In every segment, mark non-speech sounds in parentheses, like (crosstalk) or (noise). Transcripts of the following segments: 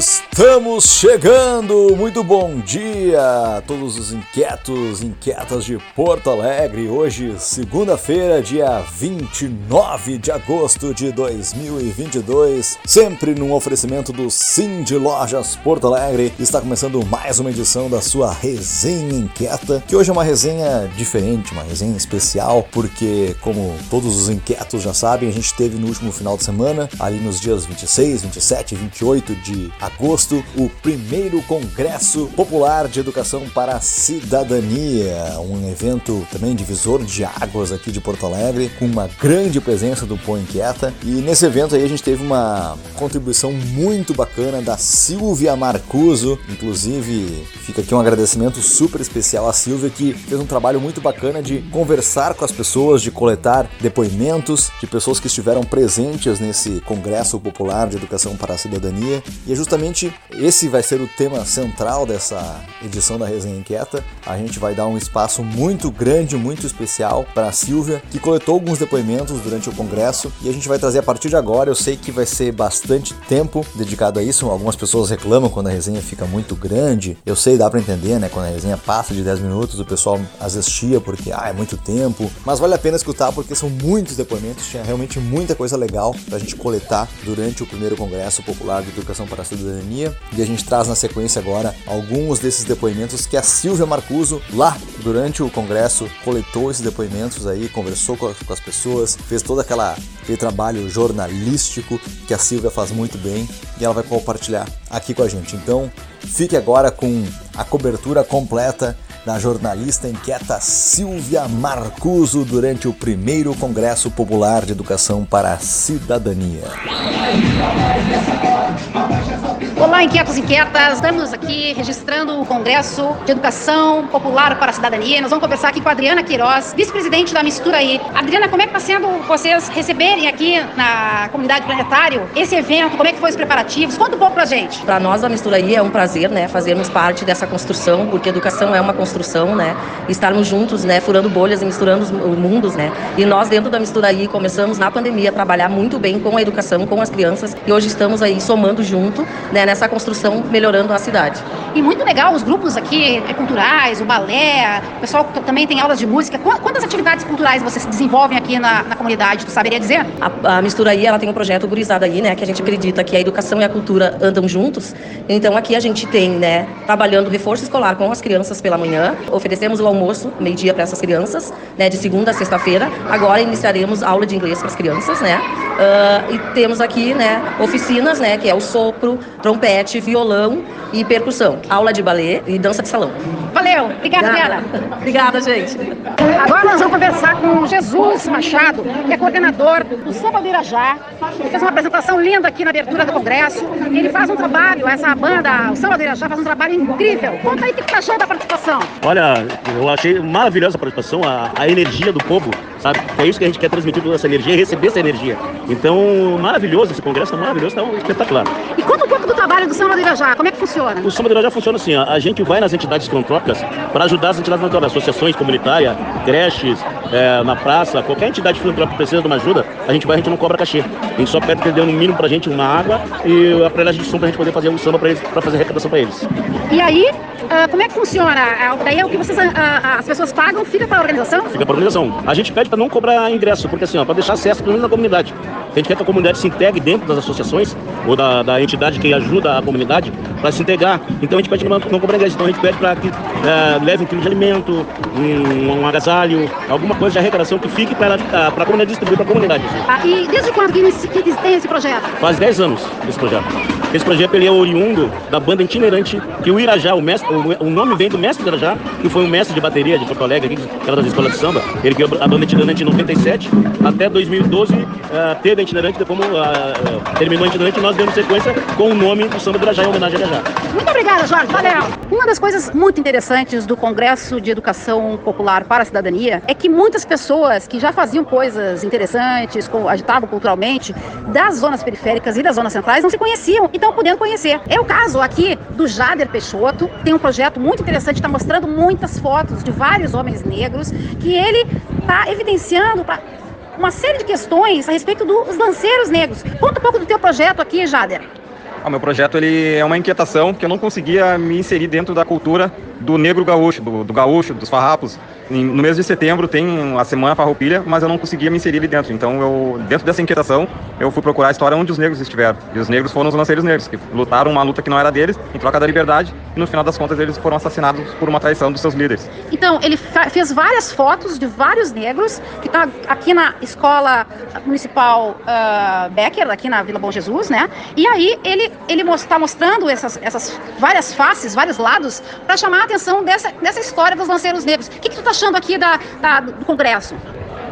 Deus. Estamos chegando! Muito bom dia a todos os inquietos, inquietas de Porto Alegre. Hoje, segunda-feira, dia 29 de agosto de 2022. Sempre num oferecimento do Sim de Lojas Porto Alegre. Está começando mais uma edição da sua Resenha Inquieta, que hoje é uma resenha diferente, uma resenha especial, porque, como todos os inquietos já sabem, a gente teve no último final de semana, ali nos dias 26, 27 e 28 de agosto, o primeiro Congresso Popular de Educação para a Cidadania, um evento também divisor de águas aqui de Porto Alegre, com uma grande presença do Põe Inquieta. E nesse evento aí a gente teve uma contribuição muito bacana da Silvia Marcuso, inclusive fica aqui um agradecimento super especial à Silvia que fez um trabalho muito bacana de conversar com as pessoas, de coletar depoimentos de pessoas que estiveram presentes nesse Congresso Popular de Educação para a Cidadania. E é justamente esse vai ser o tema central dessa edição da Resenha Inquieta. A gente vai dar um espaço muito grande, muito especial para a Silvia, que coletou alguns depoimentos durante o congresso e a gente vai trazer a partir de agora. Eu sei que vai ser bastante tempo dedicado a isso. Algumas pessoas reclamam quando a resenha fica muito grande. Eu sei, dá para entender, né? Quando a resenha passa de 10 minutos, o pessoal às vezes chia porque ah, é muito tempo. Mas vale a pena escutar porque são muitos depoimentos, tinha realmente muita coisa legal para a gente coletar durante o primeiro Congresso Popular de Educação para a Cidadania. E a gente traz na sequência agora alguns desses depoimentos que a Silvia Marcuso, lá durante o Congresso, coletou esses depoimentos aí, conversou com, com as pessoas, fez todo aquela, aquele trabalho jornalístico que a Silvia faz muito bem e ela vai compartilhar aqui com a gente. Então, fique agora com a cobertura completa da jornalista inquieta Silvia Marcuso durante o primeiro Congresso Popular de Educação para a Cidadania. Olá, inquietos e inquietas. Estamos aqui registrando o Congresso de Educação Popular para a Cidadania. Nós vamos conversar aqui com a Adriana Queiroz, vice-presidente da Mistura aí. Adriana, como é que está sendo vocês receberem aqui na comunidade planetário esse evento? Como é que foi os preparativos? Conta um pouco pra gente. Para nós da Mistura aí é um prazer, né, fazermos parte dessa construção, porque educação é uma construção, né? Estarmos juntos, né, furando bolhas e misturando os mundos, né? E nós dentro da Mistura aí começamos na pandemia a trabalhar muito bem com a educação, com as crianças, e hoje estamos aí somando junto, né, nessa construção, melhorando a cidade. E muito legal os grupos aqui é, culturais, o balé, o pessoal também tem aulas de música. Quantas atividades culturais vocês desenvolvem aqui na, na comunidade? Tu saberia dizer? A, a Mistura aí, ela tem um projeto gurizada aí, né, que a gente acredita que a educação e a cultura andam juntos. Então aqui a gente tem, né, trabalhando reforço escolar com as crianças pela manhã, oferecemos o almoço meio-dia para essas crianças, né, de segunda a sexta-feira. Agora iniciaremos aula de inglês para as crianças, né? Uh, e temos aqui, né, oficinas, né, que é o sopro, trompete, violão e percussão, aula de balé e dança de salão. Valeu, obrigada, Adriana. Obrigada, gente. Agora nós vamos conversar com Jesus Machado, que é coordenador do Samba do Irajá. Ele fez uma apresentação linda aqui na abertura do Congresso. Ele faz um trabalho, essa banda, o Samba do Irajá, faz um trabalho incrível. Conta aí o que você achou da participação. Olha, eu achei maravilhosa a participação, a, a energia do povo, sabe? É isso que a gente quer transmitir toda essa energia receber essa energia. Então, maravilhoso esse congresso, tá maravilhoso, tá espetacular. E conta um pouco do trabalho do Samba do Irajá, como é que funciona? O Samba do Irajá funciona assim, a gente vai nas entidades filantrópicas para ajudar as entidades filantrópicas, associações comunitárias, creches, é, na praça, qualquer entidade filantrópica precisa de uma ajuda, a gente vai, a gente não cobra cachê. A gente só pede que dê no mínimo pra gente uma água e a aparelhagem de som pra gente poder fazer um samba pra, eles, pra fazer arrecadação pra eles. E aí, uh, como é que funciona? Daí é o que vocês, uh, as pessoas pagam, fica para a organização? Fica para a organização. A gente pede para não cobrar ingresso, porque assim, ó, para deixar acesso pelo menos na comunidade. A gente quer que a comunidade se integre dentro das associações ou da, da entidade que ajuda a comunidade para se integrar. Então a gente pede que não, não cobrar ingresso. Então a gente pede para que uh, leve um quilo de alimento, um, um, agasalho, alguma coisa de arrecadação que fique para a comunidade distribuir para a comunidade. Ah, e desde quando que, que tem esse projeto? Faz 10 anos esse projeto. Esse projeto ele é oriundo da banda itinerante, que o Irajá, o, mestre, o, nome vem do mestre do Irajá, que foi um mestre de bateria de Porto Alegre, aqui, que era das escolas de samba. Ele criou a banda itinerante em 97, até 2012 uh, teve a itinerante, depois uh, terminou a itinerante e nós demos sequência com o nome do samba do Irajá em homenagem a Irajá. Muito obrigada, Jorge. Valeu. Uma das coisas muito interessantes do Congresso de Educação Popular para a Cidadania é que muitas pessoas que já faziam coisas interessantes, agitavam culturalmente, das zonas periféricas e das zonas centrais não se conheciam e estão podendo conhecer. É o caso aqui do Jader Peixoto, tem um projeto muito interessante, está mostrando muitas fotos de vários homens negros que ele está evidenciando para uma série de questões a respeito dos lanceiros negros. Conta um pouco do teu projeto aqui, Jader. O meu projeto ele é uma inquietação que eu não conseguia me inserir dentro da cultura do negro gaúcho, do, do gaúcho, dos farrapos. No mês de setembro tem a Semana Farroupilha, mas eu não conseguia me inserir ali dentro. Então, eu, dentro dessa inquietação, eu fui procurar a história onde os negros estiveram. E os negros foram os lanceiros negros, que lutaram uma luta que não era deles, em troca da liberdade, e no final das contas eles foram assassinados por uma traição dos seus líderes. Então, ele fez várias fotos de vários negros, que estão tá aqui na Escola Municipal uh, Becker, aqui na Vila Bom Jesus, né? E aí ele ele está mostrando essas, essas várias faces, vários lados, para chamar a atenção dessa, dessa história dos lanceiros negros. O que, que tu está achando aqui da, da do Congresso?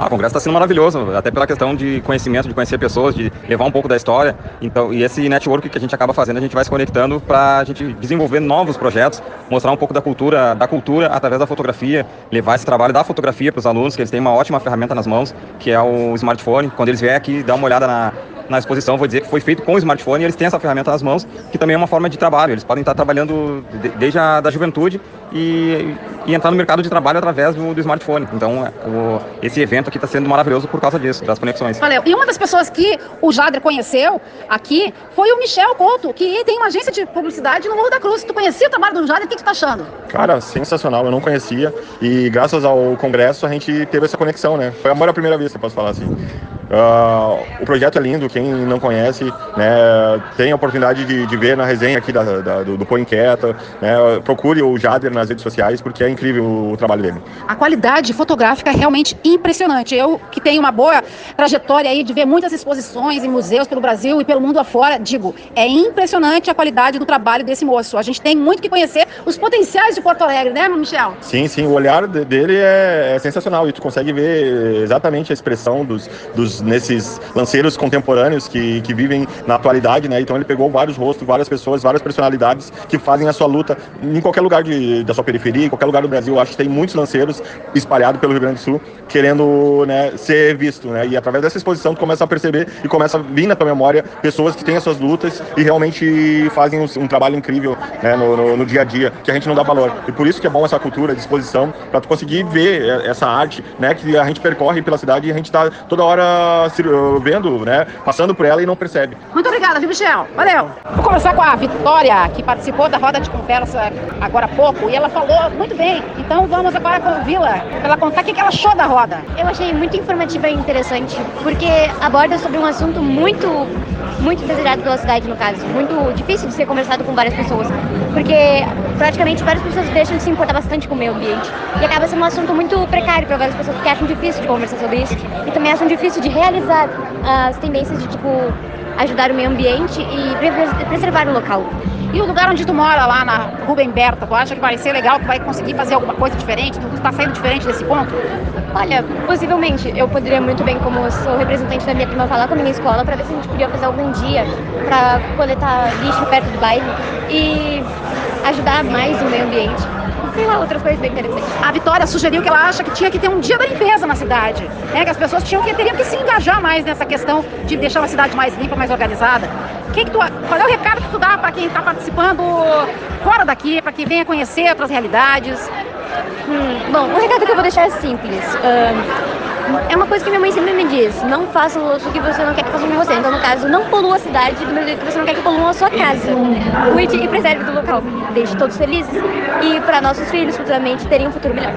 Ah, o congresso está sendo maravilhoso, até pela questão de conhecimento, de conhecer pessoas, de levar um pouco da história. Então, e esse network que a gente acaba fazendo, a gente vai se conectando para a gente desenvolver novos projetos, mostrar um pouco da cultura, da cultura através da fotografia, levar esse trabalho da fotografia para os alunos, que eles têm uma ótima ferramenta nas mãos, que é o smartphone. Quando eles vierem aqui, dar uma olhada na, na exposição, vou dizer que foi feito com o smartphone e eles têm essa ferramenta nas mãos, que também é uma forma de trabalho. Eles podem estar trabalhando desde a da juventude e, e entrar no mercado de trabalho através do, do smartphone. Então, é, o, esse evento aqui está sendo maravilhoso por causa disso, das conexões. Valeu. E uma das pessoas que o Jader conheceu aqui foi o Michel Couto, que tem uma agência de publicidade no Morro da Cruz. Tu conhecia o trabalho do Jader? O que tu tá achando? Cara, sensacional. Eu não conhecia e graças ao congresso a gente teve essa conexão, né? Foi amor à primeira vista, posso falar assim. Uh, o projeto é lindo, quem não conhece, né, tem a oportunidade de, de ver na resenha aqui da, da, do, do Põe Inquieta, né, procure o Jader nas redes sociais, porque é incrível o trabalho dele. A qualidade fotográfica é realmente impressionante. Eu, que tenho uma boa trajetória aí de ver muitas exposições em museus pelo Brasil e pelo mundo afora, digo, é impressionante a qualidade do trabalho desse moço. A gente tem muito que conhecer os potenciais de Porto Alegre, né, Michel? Sim, sim, o olhar dele é, é sensacional e tu consegue ver exatamente a expressão dos, dos nesses lanceiros contemporâneos que, que vivem na atualidade, né? Então ele pegou vários rostos, várias pessoas, várias personalidades que fazem a sua luta em qualquer lugar de, da sua periferia, em qualquer lugar do Brasil. Eu acho que tem muitos lanceiros espalhados pelo Rio Grande do Sul querendo né, ser visto, né? E através dessa exposição tu começa a perceber e começa a vir na tua memória pessoas que têm as suas lutas e realmente fazem um, um trabalho incrível né, no, no, no, dia a dia, que a gente não dá valor. E por isso que é bom essa cultura de exposição, para tu conseguir ver essa arte, né? Que a gente percorre pela cidade e a gente está toda hora vendo, né? Passando por ela e não percebe. Muito obrigada, viu, Michel? Valeu. Vou conversar com a Vitória, que participou da roda de conversa agora há pouco, e ela falou muito bem. Então vamos agora ouvi-la, para ela contar o que ela achou da roda. Eu achei muito informativa e interessante, porque aborda sobre um assunto muito, muito desejado pela cidade, no caso. Muito difícil de ser conversado com várias pessoas, porque praticamente várias pessoas deixam de se importar bastante com o meio ambiente. E acaba sendo um assunto muito precário para várias pessoas que acham difícil de conversar sobre isso e também acham difícil de realizar as tendências de tipo ajudar o meio ambiente e preservar o local. E o lugar onde tu mora, lá na Rubem Berta, tu acha que vai ser legal, tu vai conseguir fazer alguma coisa diferente? Tu está saindo diferente desse ponto? Olha, possivelmente. Eu poderia muito bem, como sou representante da minha prima, falar com a minha escola para ver se a gente podia fazer algum dia para coletar lixo perto do bairro e ajudar mais o meio ambiente coisas bem. A Vitória sugeriu que ela acha que tinha que ter um dia da limpeza na cidade, né? que as pessoas tinham que, teriam que se engajar mais nessa questão de deixar uma cidade mais limpa, mais organizada. Que que tu, qual é o recado que tu dá para quem está participando fora daqui, para que venha conhecer outras realidades? Hum, bom, o recado que eu vou deixar é simples. É uma coisa que minha mãe sempre me diz: não faça o que você não quer que façam com você. Então, no caso, não polua a cidade do mesmo jeito que você não quer que poluam a sua casa. Cuide e preserve do local. Deixe todos felizes e para nossos filhos futuramente terem um futuro melhor.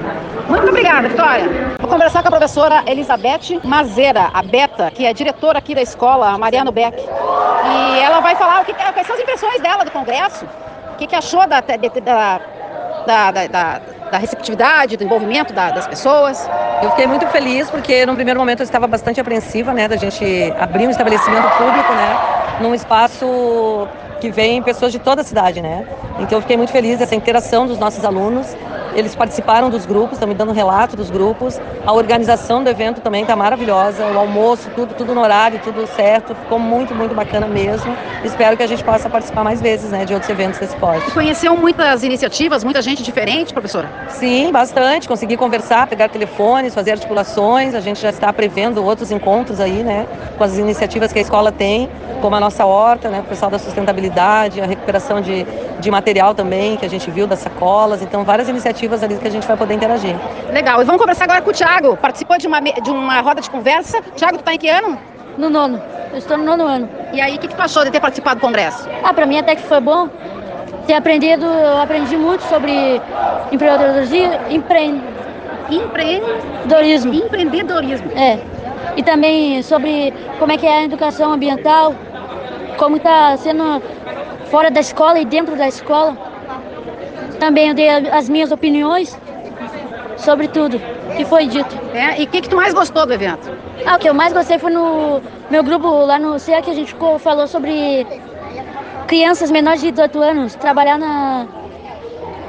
Muito obrigada, Vitória. Vou conversar com a professora Elizabeth Mazeira, a Beta, que é diretora aqui da escola Mariano Beck. E ela vai falar o que, quais são as impressões dela do Congresso, o que, que achou da, da, da, da, da da receptividade, do envolvimento da, das pessoas. Eu fiquei muito feliz porque no primeiro momento eu estava bastante apreensiva, né, da gente abrir um estabelecimento público, né, num espaço que vem pessoas de toda a cidade, né. Então eu fiquei muito feliz dessa interação dos nossos alunos eles participaram dos grupos, estão me dando relato dos grupos. A organização do evento também está maravilhosa. O almoço, tudo, tudo no horário, tudo certo. Ficou muito, muito bacana mesmo. Espero que a gente possa participar mais vezes né, de outros eventos desse porte. Conheceu muitas iniciativas, muita gente diferente, professora? Sim, bastante. Consegui conversar, pegar telefones, fazer articulações. A gente já está prevendo outros encontros aí, né? Com as iniciativas que a escola tem, como a nossa horta, né? O pessoal da sustentabilidade, a recuperação de, de material também, que a gente viu das sacolas. Então, várias iniciativas ali que a gente vai poder interagir. Legal. E vamos conversar agora com o Thiago. Participou de uma, de uma roda de conversa. Thiago, tu tá em que ano? No nono. Eu estou no nono ano. E aí, o que, que tu achou de ter participado do congresso? Ah, para mim até que foi bom ter aprendido, eu aprendi muito sobre empreendedorismo, empre... empreendedorismo. Empreendedorismo. É. E também sobre como é que é a educação ambiental, como está sendo fora da escola e dentro da escola. Também eu dei as minhas opiniões sobre tudo que foi dito. É, e o que, que tu mais gostou do evento? Ah, o que eu mais gostei foi no meu grupo lá no CEA que a gente falou sobre crianças menores de 18 anos trabalhar na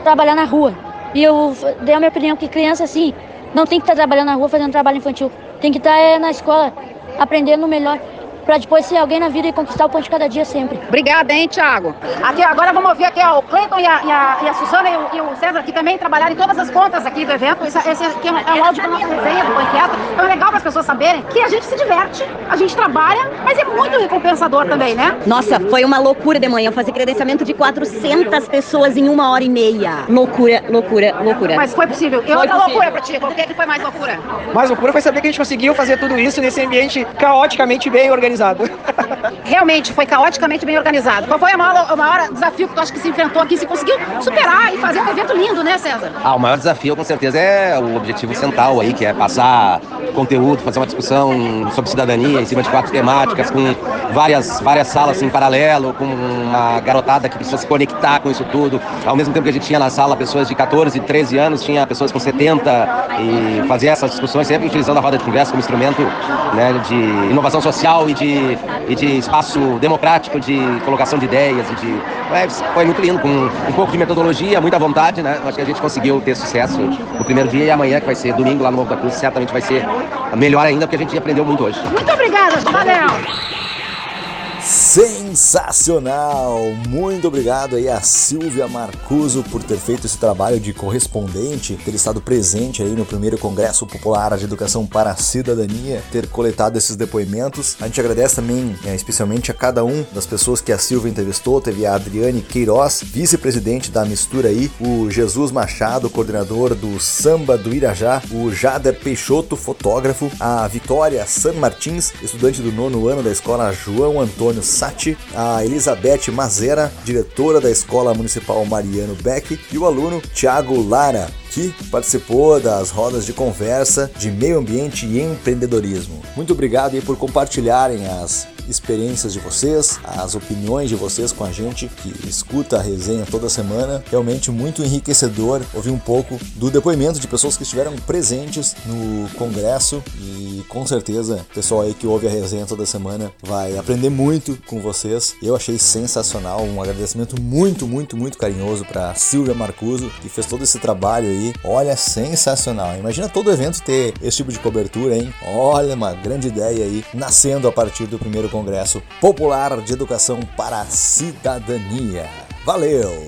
trabalhar na rua. E eu dei a minha opinião que criança assim não tem que estar trabalhando na rua fazendo trabalho infantil. Tem que estar é, na escola aprendendo melhor para depois ser alguém na vida e conquistar o pão de cada dia sempre. Obrigada, hein, Thiago. Aqui, agora vamos ouvir aqui ó, o Cleiton e a, e, a, e a Suzana e o, e o, César, que também trabalharam em todas as pontas aqui do evento. Esse, esse aqui é um, é um áudio da nossa resenha do Banqueta. Então é legal para as pessoas saberem que a gente se diverte, a gente trabalha, mas é muito recompensador também, né? Nossa, foi uma loucura de manhã fazer credenciamento de 400 pessoas em uma hora e meia. Loucura, loucura, loucura. Mas foi possível. E outra loucura pra ti, o que, é que foi mais loucura? Mais loucura foi saber que a gente conseguiu fazer tudo isso nesse ambiente caoticamente bem organizado. (laughs) Realmente foi caoticamente bem organizado. Qual foi o maior, o maior desafio que tu acha que se enfrentou aqui? Se conseguiu superar e fazer um evento lindo, né, César? Ah, o maior desafio com certeza é o objetivo central aí, que é passar conteúdo, fazer uma discussão sobre cidadania em cima de quatro temáticas, com várias, várias salas em paralelo, com uma garotada que precisa se conectar com isso tudo. Ao mesmo tempo que a gente tinha na sala pessoas de 14, 13 anos, tinha pessoas com 70 e fazer essas discussões sempre utilizando a roda de conversa como instrumento né, de inovação social e de, e de espaço democrático de colocação de ideias e de. É, foi muito lindo, com um pouco de metodologia, muita vontade, né? Acho que a gente conseguiu ter sucesso no primeiro dia e amanhã, que vai ser domingo lá no Morro da Cruz, certamente vai ser melhor ainda, porque a gente aprendeu muito hoje. Muito obrigada, valeu! Sensacional! Muito obrigado aí a Silvia Marcuso por ter feito esse trabalho de correspondente, ter estado presente aí no primeiro Congresso Popular de Educação para a Cidadania, ter coletado esses depoimentos. A gente agradece também, é, especialmente a cada um das pessoas que a Silvia entrevistou. Teve a Adriane Queiroz, vice-presidente da Mistura aí, o Jesus Machado, coordenador do Samba do Irajá, o Jader Peixoto, fotógrafo, a Vitória San Martins, estudante do nono ano da escola João Antônio Sati, a Elizabeth Mazera, diretora da Escola Municipal Mariano Beck, e o aluno Tiago Lara, que participou das rodas de conversa de meio ambiente e empreendedorismo. Muito obrigado aí por compartilharem as experiências de vocês, as opiniões de vocês com a gente que escuta a resenha toda semana. Realmente muito enriquecedor ouvir um pouco do depoimento de pessoas que estiveram presentes no congresso e com certeza o pessoal aí que ouve a resenha toda semana vai aprender muito com vocês. Eu achei sensacional, um agradecimento muito, muito, muito carinhoso para Silvia Marcuso que fez todo esse trabalho aí. Olha, sensacional. Imagina todo evento ter esse tipo de cobertura, hein? Olha, uma grande ideia aí nascendo a partir do primeiro Congresso Popular de Educação para a Cidadania. Valeu!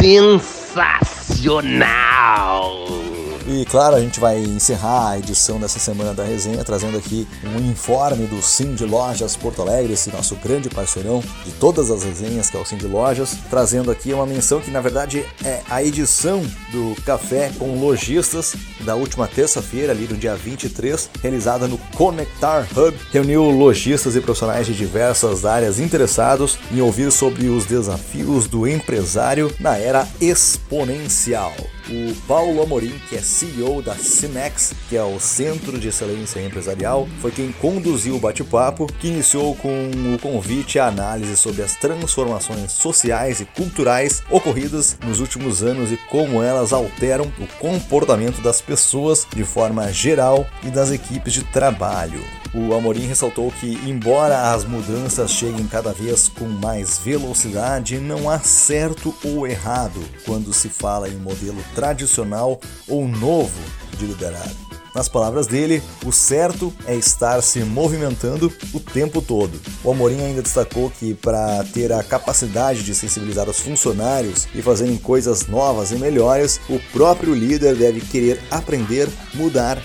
Sensacional! E claro, a gente vai encerrar a edição dessa semana da resenha trazendo aqui um informe do Sim de Lojas Porto Alegre, esse nosso grande parceirão de todas as resenhas, que é o Sim de Lojas, trazendo aqui uma menção que na verdade é a edição do Café com Lojistas da última terça-feira, ali no dia 23, realizada no Conectar Hub, reuniu lojistas e profissionais de diversas áreas interessados em ouvir sobre os desafios do empresário na era exponencial o Paulo Amorim, que é CEO da Cinex, que é o Centro de Excelência Empresarial, foi quem conduziu o bate-papo, que iniciou com o convite à análise sobre as transformações sociais e culturais ocorridas nos últimos anos e como elas alteram o comportamento das pessoas de forma geral e das equipes de trabalho. O Amorim ressaltou que, embora as mudanças cheguem cada vez com mais velocidade, não há certo ou errado quando se fala em modelo tradicional ou novo de liderar. Nas palavras dele, o certo é estar se movimentando o tempo todo. O Amorim ainda destacou que para ter a capacidade de sensibilizar os funcionários e fazerem coisas novas e melhores, o próprio líder deve querer aprender, mudar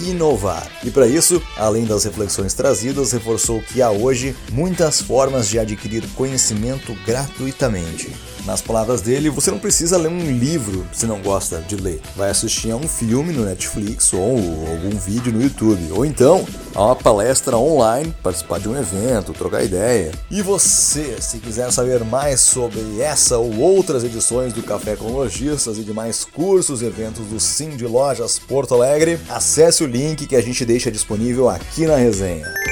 e inovar. E para isso, além das reflexões trazidas, reforçou que há hoje muitas formas de adquirir conhecimento gratuitamente. Nas palavras dele, você não precisa ler um livro se não gosta de ler. Vai assistir a um filme no Netflix ou algum vídeo no YouTube, ou então a uma palestra online, participar de um evento, trocar ideia. E você, se quiser saber mais sobre essa ou outras edições do Café com Lojistas e demais cursos e eventos do Sim de Lojas Porto Alegre, acesse o link que a gente deixa disponível aqui na resenha.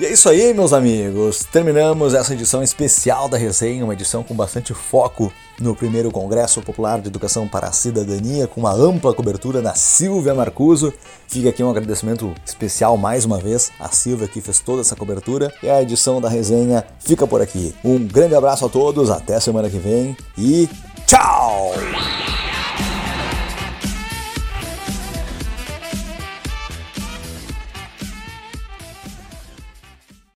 E é isso aí, meus amigos. Terminamos essa edição especial da resenha, uma edição com bastante foco no primeiro Congresso Popular de Educação para a Cidadania, com uma ampla cobertura da Silvia Marcuso. Fica aqui um agradecimento especial mais uma vez à Silvia que fez toda essa cobertura. E a edição da resenha fica por aqui. Um grande abraço a todos, até semana que vem e tchau!